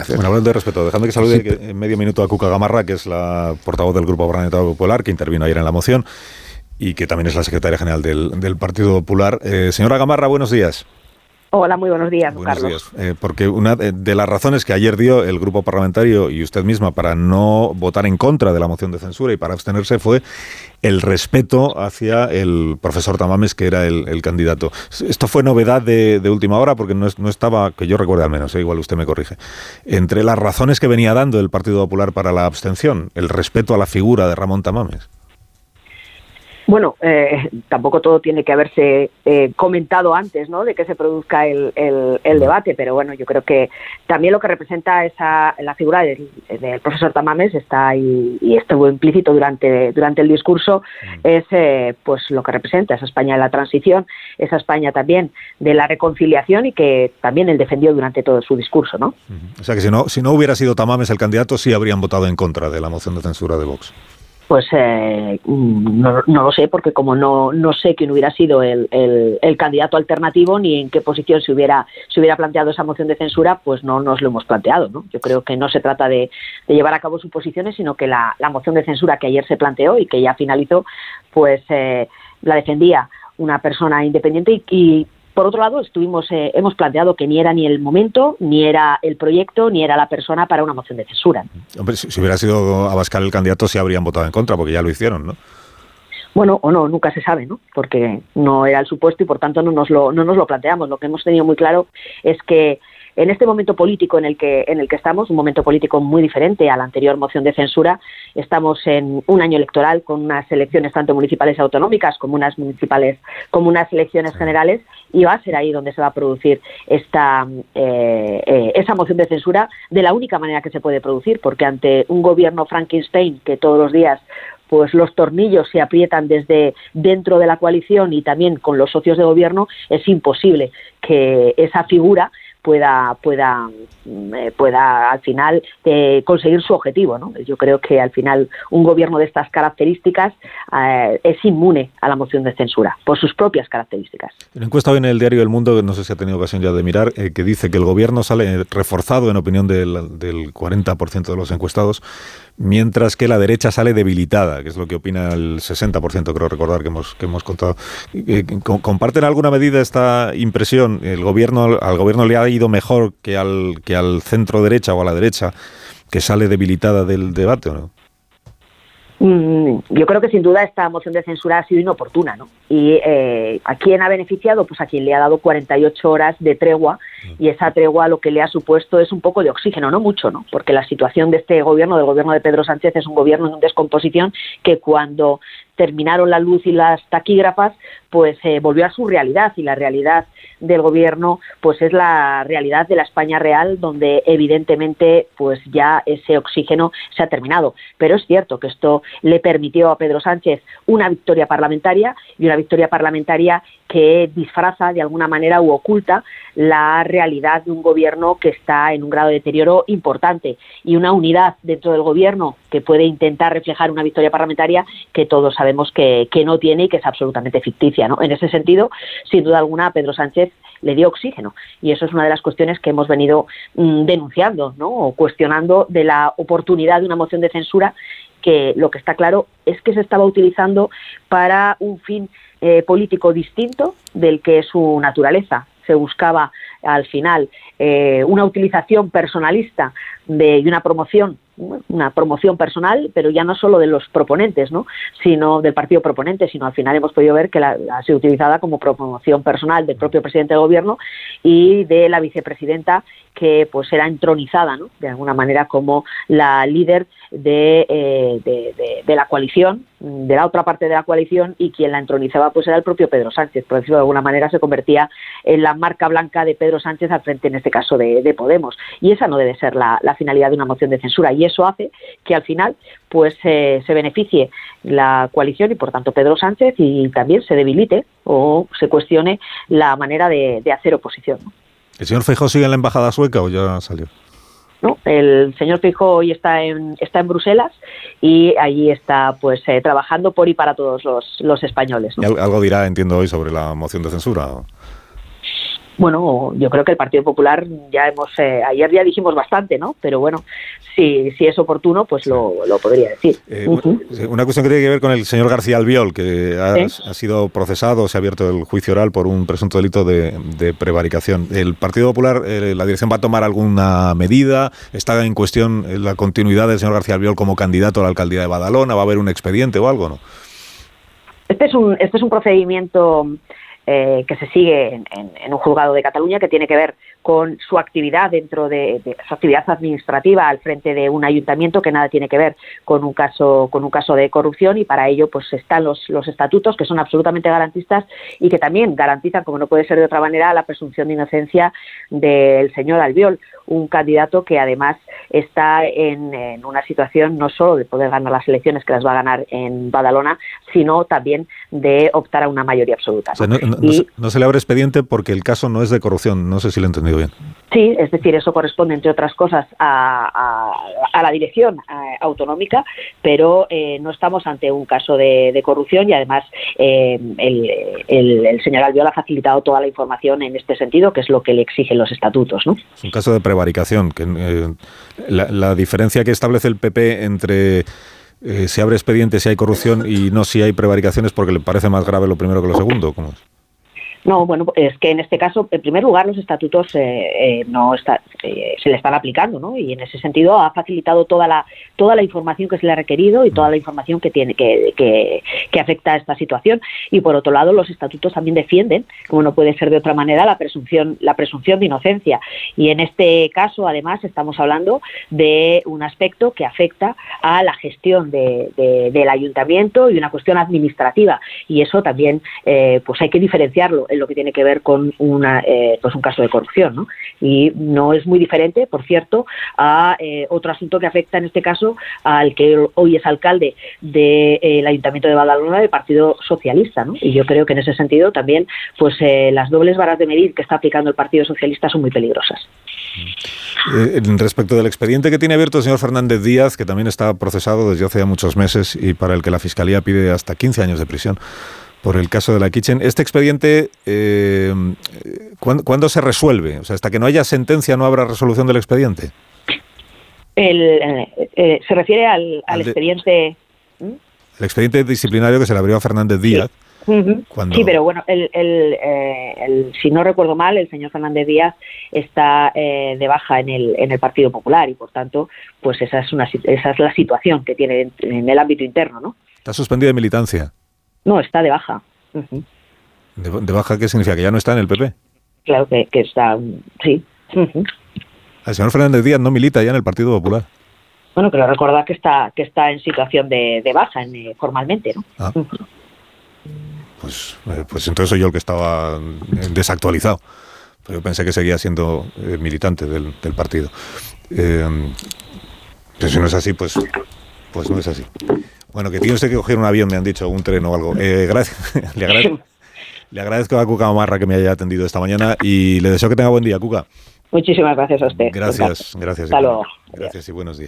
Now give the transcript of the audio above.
hacer. Bueno, hablando de respeto, dejando que salude en medio minuto a Cuca Gamarra, que es la portavoz del Grupo Parlamentario Popular, que intervino ayer en la moción y que también es la secretaria general del, Partido Popular. Eh, señora Gamarra, buenos días. Hola, muy buenos días, buenos Días. Eh, porque una de las razones que ayer dio el grupo parlamentario y usted misma para no votar en contra de la moción de censura y para abstenerse fue el respeto hacia el profesor Tamames, que era el, candidato. Esto fue novedad de, última hora porque no, no, estaba, que yo recuerde al menos, eh, igual usted me corrige, entre las razones que venía dando el Partido Popular para la abstención, el respeto a la figura de Ramón Tamames. Bueno, eh, tampoco todo tiene que haberse eh, comentado antes ¿no? de que se produzca el, debate, pero bueno, yo creo que también lo que representa esa, la figura del, profesor Tamames está ahí y estuvo implícito durante, durante el discurso, es eh, pues lo que representa esa España de la transición, esa España también de la reconciliación y que también él defendió durante todo su discurso. ¿no? O sea que si no, si no hubiera sido Tamames el candidato, sí habrían votado en contra de la moción de censura de Vox pues eh, no, lo sé, porque como no, no sé quién hubiera sido el, el, candidato alternativo ni en qué posición se hubiera, se hubiera planteado esa moción de censura, pues no nos lo hemos planteado. ¿no? Yo creo que no se trata de, llevar a cabo suposiciones, sino que la, la, moción de censura que ayer se planteó y que ya finalizó, pues eh, la defendía una persona independiente y por otro lado, estuvimos, eh, hemos planteado que ni era ni el momento, ni era el proyecto, ni era la persona para una moción de censura. Hombre, si, hubiera sido Abascal el candidato, sí habrían votado en contra, porque ya lo hicieron, ¿no? Bueno, o no, nunca se sabe, ¿no? Porque no era el supuesto y por tanto no nos lo, no nos lo planteamos. Lo que hemos tenido muy claro es que en este momento político en el que en el que estamos, un momento político muy diferente a la anterior moción de censura, estamos en un año electoral con unas elecciones tanto municipales y autonómicas como unas municipales, como unas elecciones generales y va a ser ahí donde se va a producir esta eh, eh, esa moción de censura de la única manera que se puede producir, porque ante un gobierno Frankenstein que todos los días pues los tornillos se aprietan desde dentro de la coalición y también con los socios de gobierno, es imposible que esa figura pueda pueda mm, eh, pueda al final eh, conseguir su objetivo ¿no? yo creo que al final un gobierno de estas características eh, es inmune a la moción de censura por sus propias características una encuesta hoy en el diario El Mundo no sé si ha tenido ocasión ya de mirar que dice que el gobierno sale reforzado en opinión del, del 40% de los encuestados mientras que la derecha sale debilitada, que es lo que opina el 60%, creo recordar que hemos, que hemos contado. ¿Comparten alguna medida esta impresión? ¿El gobierno, ¿Al gobierno le ha ido mejor que al, que al centro derecha o a la derecha, que sale debilitada del debate o no? Mm, yo creo que sin duda esta moción de censura ha sido inoportuna, ¿no? Y eh, ¿a quién ha beneficiado? Pues a quien le ha dado 48 horas de tregua y esa tregua lo que le ha supuesto es un poco de oxígeno, no mucho, ¿no? Porque la situación de este gobierno, del gobierno de Pedro Sánchez, es un gobierno en descomposición que cuando terminaron la luz y las taquígrafas, pues eh, volvió a su realidad y la realidad del gobierno pues es la realidad de la España real donde evidentemente pues ya ese oxígeno se ha terminado pero es cierto que esto le permitió a Pedro Sánchez una victoria parlamentaria y una victoria parlamentaria que disfraza de alguna manera u oculta la realidad de un gobierno que está en un grado de deterioro importante y una unidad dentro del gobierno que puede intentar reflejar una victoria parlamentaria que todos sabemos que, no tiene y que es absolutamente ficticia. ¿no? En ese sentido, sin duda alguna, Pedro Sánchez le dio oxígeno y eso es una de las cuestiones que hemos venido mm, denunciando ¿no? o cuestionando de la oportunidad de una moción de censura que lo que está claro es que se estaba utilizando para un fin eh, político distinto del que es su naturaleza. Se buscaba al final eh, una utilización personalista de, una promoción una promoción personal, pero ya no solo de los proponentes, ¿no? sino del partido proponente, sino al final hemos podido ver que la, ha sido utilizada como promoción personal del propio presidente del gobierno y de la vicepresidenta que pues era entronizada ¿no? de alguna manera como la líder de, eh, de, la coalición, de la otra parte de la coalición y quien la entronizaba pues era el propio Pedro Sánchez, por decirlo de alguna manera se convertía en la marca blanca de Pedro Sánchez al frente en este caso de, Podemos y esa no debe ser la, finalidad de una moción de censura y eso hace que al final pues se beneficie la coalición y por tanto Pedro Sánchez y también se debilite o se cuestione la manera de, hacer oposición. ¿El señor Feijóo sigue en la embajada sueca o ya salió? ¿no? El señor Feijóo hoy está en, está en Bruselas y allí está pues eh, trabajando por y para todos los, los españoles. algo dirá, entiendo, hoy sobre la moción de censura? Bueno, yo creo que el Partido Popular ya hemos, eh, ayer ya dijimos bastante, ¿no? Pero bueno, si, si es oportuno, pues lo, podría decir. Eh, una cuestión que tiene que ver con el señor García Albiol, que ha, sido procesado, se ha abierto el juicio oral por un presunto delito de, prevaricación. ¿El Partido Popular, eh, la dirección va a tomar alguna medida? ¿Está en cuestión la continuidad del señor García Albiol como candidato a la alcaldía de Badalona? ¿Va a haber un expediente o algo, no? Este es un, este es un procedimiento eh, que se sigue en, un juzgado de Cataluña que tiene que ver con su actividad dentro de, su actividad administrativa al frente de un ayuntamiento que nada tiene que ver con un caso con un caso de corrupción y para ello pues están los, los estatutos que son absolutamente garantistas y que también garantizan como no puede ser de otra manera la presunción de inocencia del señor Albiol un candidato que además está en, una situación no solo de poder ganar las elecciones que las va a ganar en Badalona sino también de optar a una mayoría absoluta se, le abre expediente porque el caso no es de corrupción no sé si lo he entendido bien Sí, es decir, eso corresponde, entre otras cosas, a, la dirección autonómica, pero eh, no estamos ante un caso de, corrupción y además eh, el, señor Albiol ha facilitado toda la información en este sentido, que es lo que le exigen los estatutos. ¿no? Es un caso de prevaricación. Que, eh, la, diferencia que establece el PP entre si abre expediente si hay corrupción y no si hay prevaricación es porque le parece más grave lo primero que lo segundo. ¿cómo es? No, bueno, es que en este caso, en primer lugar, los estatutos eh, eh, no eh, se le están aplicando, ¿no? Y en ese sentido ha facilitado toda la toda la información que se le ha requerido y toda la información que tiene que, que, que, afecta a esta situación. Y por otro lado, los estatutos también defienden, como no puede ser de otra manera, la presunción la presunción de inocencia. Y en este caso, además, estamos hablando de un aspecto que afecta a la gestión de, del ayuntamiento y una cuestión administrativa. Y eso también, pues hay que diferenciarlo en lo que tiene que ver con una, eh, pues un caso de corrupción. ¿no? Y no es muy diferente, por cierto, a eh, otro asunto que afecta en este caso al que hoy es alcalde del eh, Ayuntamiento de Badalona del Partido Socialista. ¿no? Y yo creo que en ese sentido también pues las dobles varas de medir que está aplicando el Partido Socialista son muy peligrosas. respecto del expediente que tiene abierto el señor Fernández Díaz, que también está procesado desde hace ya muchos meses y para el que la Fiscalía pide hasta 15 años de prisión por el caso de la Kitchen. ¿Este expediente eh, ¿cuándo, se resuelve? O sea, hasta que no haya sentencia no habrá resolución del expediente. Eh, eh, se refiere al, expediente... ¿Mm? El expediente disciplinario que se le abrió a Fernández Díaz. Sí. pero bueno, el, si no recuerdo mal, el señor Fernández Díaz está de baja en el, en el Partido Popular y por tanto, pues esa es, una, esa es la situación que tiene en, en el ámbito interno, ¿no? Está suspendido de militancia. No, está de baja. ¿De, baja qué significa? ¿Que ya no está en el PP? Claro que, está, sí. El señor Fernández Díaz no milita ya en el Partido Popular. Bueno, pero recordar que está que está en situación de, baja eh, formalmente, ¿no? Ah. Pues, eh, pues entonces soy yo el que estaba desactualizado. Pero yo pensé que seguía siendo eh, militante del, partido. pero si no es así, pues, pues no es así. Bueno, que tiene usted que coger un avión, me han dicho, un tren o algo. Eh, gracias. le, agradezco, le agradezco a Cuca Omarra que me haya atendido esta mañana y le deseo que tenga buen día, Cuca. Muchísimas gracias a usted. Gracias, gracias. Hasta luego. Gracias y buenos días.